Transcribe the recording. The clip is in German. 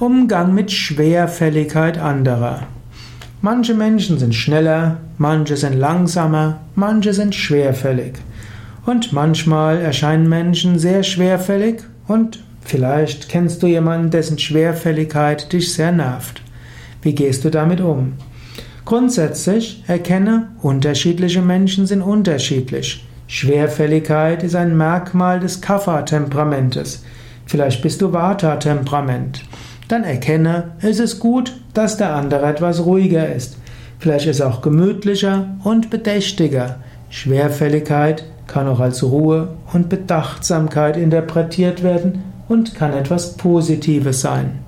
Umgang mit Schwerfälligkeit anderer. Manche Menschen sind schneller, manche sind langsamer, manche sind schwerfällig. Und manchmal erscheinen Menschen sehr schwerfällig und vielleicht kennst du jemanden, dessen Schwerfälligkeit dich sehr nervt. Wie gehst du damit um? Grundsätzlich erkenne, unterschiedliche Menschen sind unterschiedlich. Schwerfälligkeit ist ein Merkmal des Kapha-Temperamentes. Vielleicht bist du Vata-Temperament dann erkenne, es ist gut, dass der andere etwas ruhiger ist. Vielleicht ist er auch gemütlicher und bedächtiger. Schwerfälligkeit kann auch als Ruhe und Bedachtsamkeit interpretiert werden und kann etwas Positives sein.